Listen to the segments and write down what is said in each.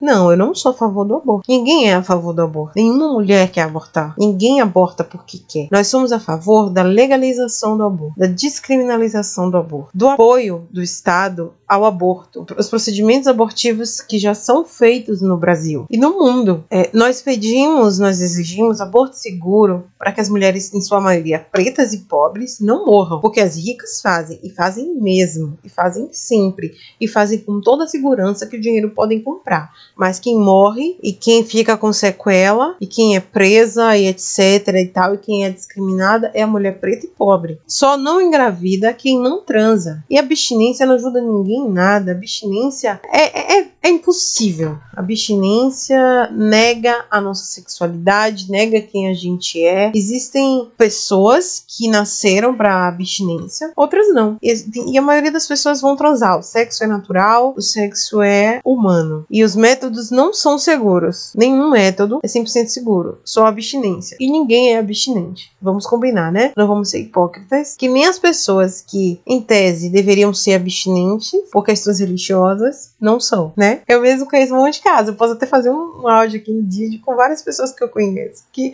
Não, eu não sou a favor do aborto. Ninguém é a favor do aborto. Nenhuma mulher quer abortar. Ninguém aborta porque quer. Nós somos a favor da legalização do aborto, da descriminalização do aborto, do apoio do Estado ao aborto, os procedimentos abortivos que já são feitos no Brasil e no mundo. É, nós pedimos, nós exigimos aborto seguro para que as mulheres, em sua maioria pretas e pobres, não morram, porque as ricas fazem e fazem mesmo, e fazem sempre, e fazem com toda a segurança que o dinheiro podem comprar. Mas quem morre e quem fica com sequela e quem é presa e etc e tal e quem é discriminada é a mulher preta e pobre. Só não engravida quem não transa. E a abstinência não ajuda ninguém nada. Abstinência é, é, é impossível. Abstinência nega a nossa sexualidade, nega quem a gente é. Existem pessoas que nasceram para abstinência, outras não. E, e a maioria das pessoas vão transar. O sexo é natural, o sexo é humano. E os métodos não são seguros. Nenhum método é 100% seguro. Só abstinência. E ninguém é abstinente. Vamos combinar, né? Não vamos ser hipócritas. Que nem as pessoas que, em tese, deveriam ser abstinentes por questões religiosas, não são, né? Eu mesmo conheço um monte de casos. Eu posso até fazer um áudio aqui no vídeo com várias pessoas que eu conheço que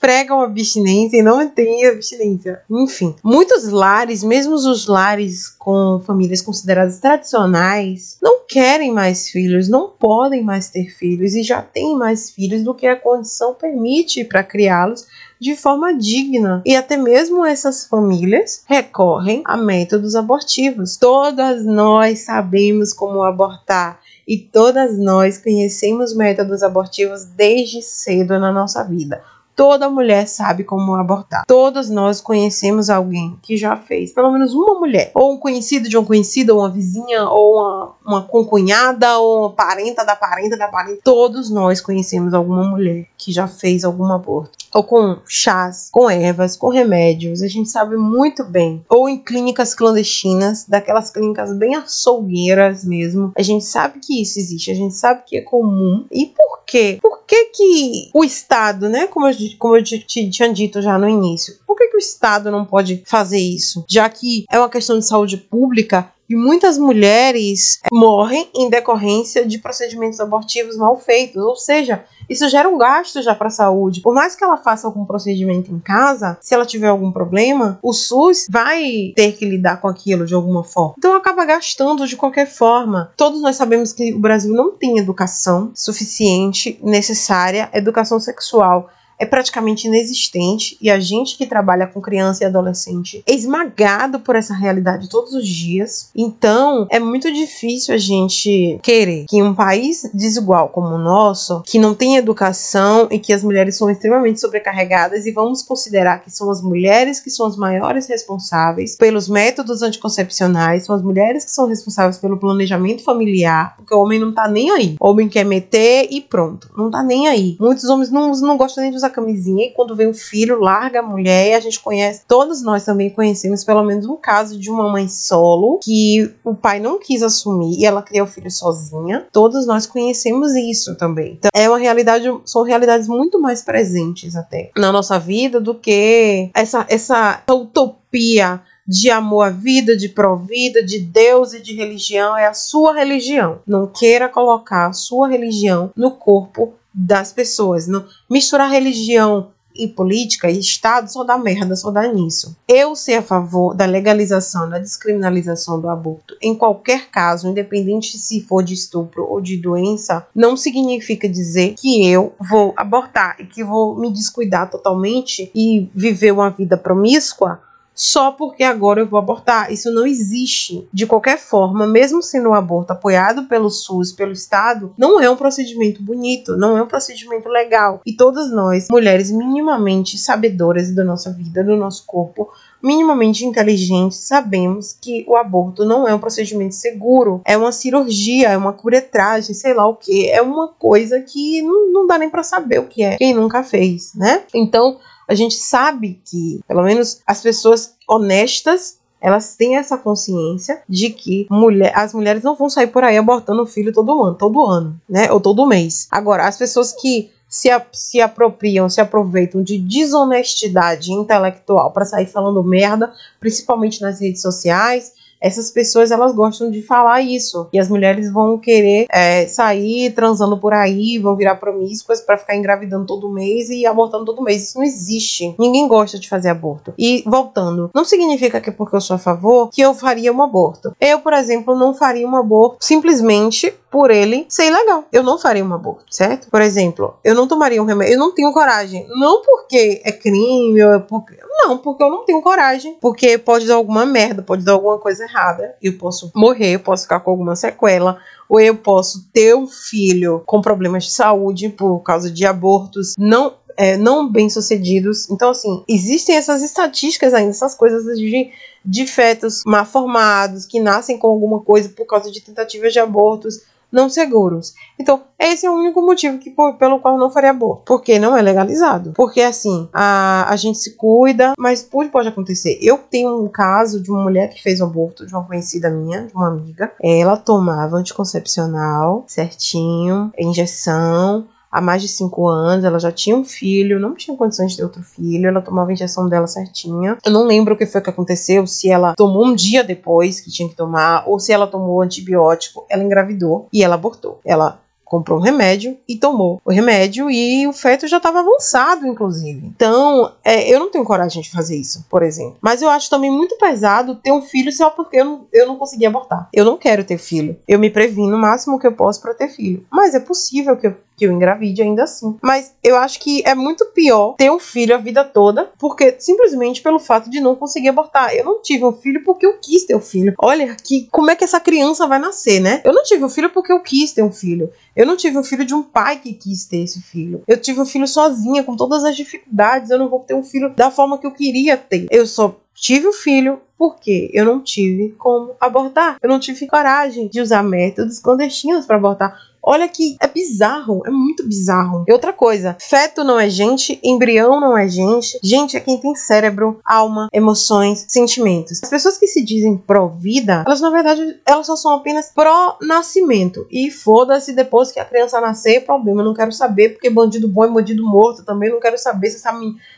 pregam abstinência e não têm abstinência. Enfim, muitos lares, mesmo os lares com famílias consideradas tradicionais, não querem mais filhos, não podem mais ter filhos e já têm mais filhos do que a condição permite para criá-los de forma digna. E até mesmo essas famílias recorrem a métodos abortivos. Todas nós sabemos como abortar e todas nós conhecemos métodos abortivos desde cedo na nossa vida. Toda mulher sabe como abortar. Todos nós conhecemos alguém que já fez, pelo menos uma mulher, ou um conhecido de um conhecido, ou uma vizinha, ou uma, uma concunhada, ou uma parenta da parenta da parenta. Todos nós conhecemos alguma mulher que já fez algum aborto. Ou com chás, com ervas, com remédios, a gente sabe muito bem. Ou em clínicas clandestinas, daquelas clínicas bem açougueiras mesmo. A gente sabe que isso existe, a gente sabe que é comum. E por quê? Por que, que o Estado, né, como eu como eu te, te tinha dito já no início, por que, que o Estado não pode fazer isso? Já que é uma questão de saúde pública, e muitas mulheres morrem em decorrência de procedimentos abortivos mal feitos, ou seja, isso gera um gasto já para a saúde. Por mais que ela faça algum procedimento em casa, se ela tiver algum problema, o SUS vai ter que lidar com aquilo de alguma forma. Então acaba gastando de qualquer forma. Todos nós sabemos que o Brasil não tem educação suficiente, necessária, educação sexual é praticamente inexistente e a gente que trabalha com criança e adolescente é esmagado por essa realidade todos os dias. Então, é muito difícil a gente querer que um país desigual como o nosso, que não tem educação e que as mulheres são extremamente sobrecarregadas e vamos considerar que são as mulheres que são as maiores responsáveis pelos métodos anticoncepcionais, são as mulheres que são responsáveis pelo planejamento familiar, porque o homem não tá nem aí. O homem quer meter e pronto, não tá nem aí. Muitos homens não, não gostam nem de usar a camisinha e quando vem o filho, larga a mulher. E a gente conhece, todos nós também conhecemos pelo menos um caso de uma mãe solo que o pai não quis assumir e ela criou o filho sozinha. Todos nós conhecemos isso também. Então, é uma realidade, são realidades muito mais presentes até na nossa vida do que essa, essa utopia de amor à vida, de provida, de Deus e de religião é a sua religião. Não queira colocar a sua religião no corpo das pessoas. Não misturar religião e política e Estado só dá merda, só dá nisso. Eu ser a favor da legalização, da descriminalização do aborto, em qualquer caso, independente se for de estupro ou de doença, não significa dizer que eu vou abortar e que vou me descuidar totalmente e viver uma vida promíscua só porque agora eu vou abortar. Isso não existe de qualquer forma, mesmo sendo um aborto apoiado pelo SUS, pelo Estado, não é um procedimento bonito, não é um procedimento legal. E todas nós, mulheres minimamente sabedoras da nossa vida, do nosso corpo, minimamente inteligentes, sabemos que o aborto não é um procedimento seguro, é uma cirurgia, é uma curetragem, sei lá o que, é uma coisa que não, não dá nem para saber o que é, quem nunca fez, né? Então, a gente sabe que, pelo menos, as pessoas honestas elas têm essa consciência de que mulher, as mulheres não vão sair por aí abortando o filho todo ano, todo ano, né? Ou todo mês. Agora, as pessoas que se, se apropriam, se aproveitam de desonestidade intelectual para sair falando merda, principalmente nas redes sociais, essas pessoas elas gostam de falar isso. E as mulheres vão querer é, sair transando por aí, vão virar promíscuas para ficar engravidando todo mês e abortando todo mês. Isso não existe. Ninguém gosta de fazer aborto. E voltando, não significa que porque eu sou a favor que eu faria um aborto. Eu, por exemplo, não faria um aborto simplesmente por ele ser ilegal. Eu não faria um aborto, certo? Por exemplo, eu não tomaria um remédio, eu não tenho coragem. Não porque é crime ou é porque. Não, porque eu não tenho coragem. Porque pode dar alguma merda, pode dar alguma coisa errada. Eu posso morrer, eu posso ficar com alguma sequela ou eu posso ter um filho com problemas de saúde por causa de abortos não é, não bem sucedidos. Então, assim, existem essas estatísticas ainda, essas coisas de, de fetos mal formados que nascem com alguma coisa por causa de tentativas de abortos não seguros. Então, esse é o único motivo que, pelo qual não faria aborto. Porque não é legalizado. Porque, assim, a, a gente se cuida, mas pode, pode acontecer. Eu tenho um caso de uma mulher que fez um aborto de uma conhecida minha, de uma amiga. Ela tomava anticoncepcional certinho, injeção, há mais de 5 anos, ela já tinha um filho, não tinha condições de ter outro filho, ela tomava a injeção dela certinha. Eu não lembro o que foi que aconteceu, se ela tomou um dia depois que tinha que tomar, ou se ela tomou antibiótico, ela engravidou e ela abortou. Ela comprou um remédio e tomou o remédio e o feto já estava avançado, inclusive. Então, é, eu não tenho coragem de fazer isso, por exemplo. Mas eu acho também muito pesado ter um filho só porque eu não, eu não consegui abortar. Eu não quero ter filho. Eu me previno o máximo que eu posso para ter filho. Mas é possível que eu que eu engravide ainda assim. Mas eu acho que é muito pior ter um filho a vida toda, porque simplesmente pelo fato de não conseguir abortar. Eu não tive um filho porque eu quis ter um filho. Olha que como é que essa criança vai nascer, né? Eu não tive um filho porque eu quis ter um filho. Eu não tive um filho de um pai que quis ter esse filho. Eu tive um filho sozinha, com todas as dificuldades. Eu não vou ter um filho da forma que eu queria ter. Eu só tive o um filho porque eu não tive como abortar. Eu não tive coragem de usar métodos clandestinos para abortar. Olha que é bizarro, é muito bizarro. E outra coisa, feto não é gente, embrião não é gente. Gente é quem tem cérebro, alma, emoções, sentimentos. As pessoas que se dizem pró-vida, elas na verdade, elas só são apenas pró-nascimento. E foda-se depois que a criança nascer, problema, não quero saber porque bandido bom é bandido morto também, não quero saber se essa,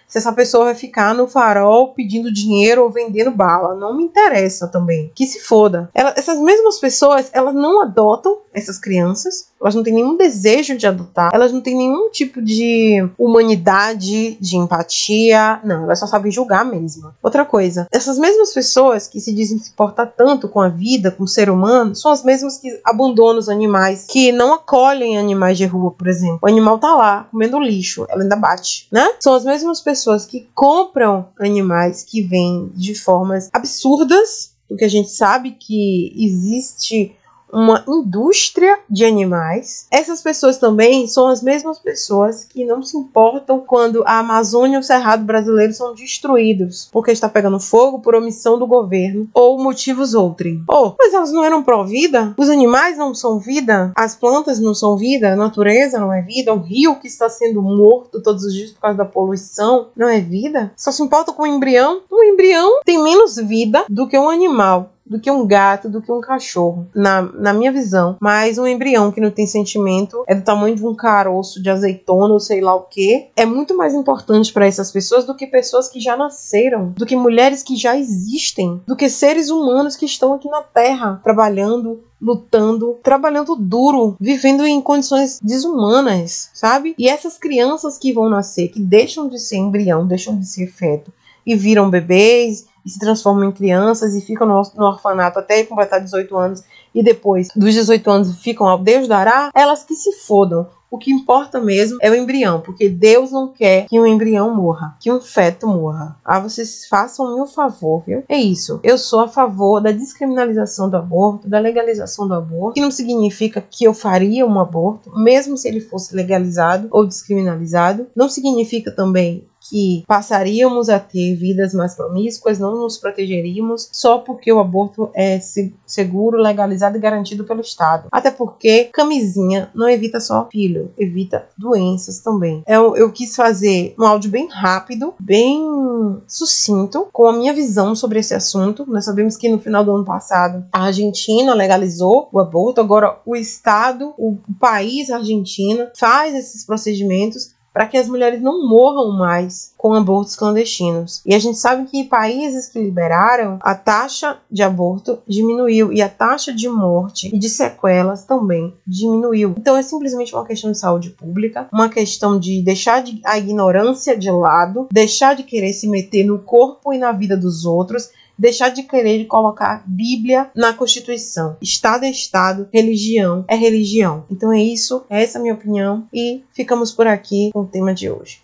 se essa pessoa vai ficar no farol pedindo dinheiro ou vendendo bala. Não me interessa também. Que se foda. Ela, essas mesmas pessoas, elas não adotam essas crianças, elas não têm nenhum desejo de adotar, elas não têm nenhum tipo de humanidade, de empatia, não, elas só sabem julgar mesmo. Outra coisa, essas mesmas pessoas que se dizem se importar tanto com a vida, com o ser humano, são as mesmas que abandonam os animais, que não acolhem animais de rua, por exemplo. O animal tá lá, comendo lixo, ela ainda bate, né? São as mesmas pessoas que compram animais que vêm de formas absurdas, porque a gente sabe que existe uma indústria de animais. Essas pessoas também são as mesmas pessoas que não se importam quando a Amazônia e o Cerrado brasileiro são destruídos porque está pegando fogo por omissão do governo ou motivos outrem. Oh, mas elas não eram pró-vida? Os animais não são vida? As plantas não são vida? A natureza não é vida? O rio que está sendo morto todos os dias por causa da poluição não é vida? Só se importa com o embrião? Um embrião tem menos vida do que um animal do que um gato, do que um cachorro, na, na minha visão. Mas um embrião que não tem sentimento é do tamanho de um caroço de azeitona ou sei lá o que. É muito mais importante para essas pessoas do que pessoas que já nasceram, do que mulheres que já existem, do que seres humanos que estão aqui na Terra trabalhando, lutando, trabalhando duro, vivendo em condições desumanas, sabe? E essas crianças que vão nascer, que deixam de ser embrião, deixam de ser feto e viram bebês e se transformam em crianças e ficam no, no orfanato até completar 18 anos e depois dos 18 anos ficam ao Deus dará, elas que se fodam. O que importa mesmo é o embrião, porque Deus não quer que um embrião morra, que um feto morra. Ah, vocês façam-me um favor, viu? É isso. Eu sou a favor da descriminalização do aborto, da legalização do aborto, que não significa que eu faria um aborto, mesmo se ele fosse legalizado ou descriminalizado. Não significa também que passaríamos a ter vidas mais promíscuas, não nos protegeríamos só porque o aborto é seguro, legalizado e garantido pelo Estado. Até porque camisinha não evita só filho, evita doenças também. Eu, eu quis fazer um áudio bem rápido, bem sucinto, com a minha visão sobre esse assunto. Nós sabemos que no final do ano passado a Argentina legalizou o aborto, agora o Estado, o país Argentina faz esses procedimentos para que as mulheres não morram mais com abortos clandestinos. E a gente sabe que países que liberaram, a taxa de aborto diminuiu e a taxa de morte e de sequelas também diminuiu. Então é simplesmente uma questão de saúde pública, uma questão de deixar de, a ignorância de lado, deixar de querer se meter no corpo e na vida dos outros deixar de querer colocar Bíblia na Constituição. Estado é Estado, religião é religião. Então é isso, essa é a minha opinião e ficamos por aqui com o tema de hoje.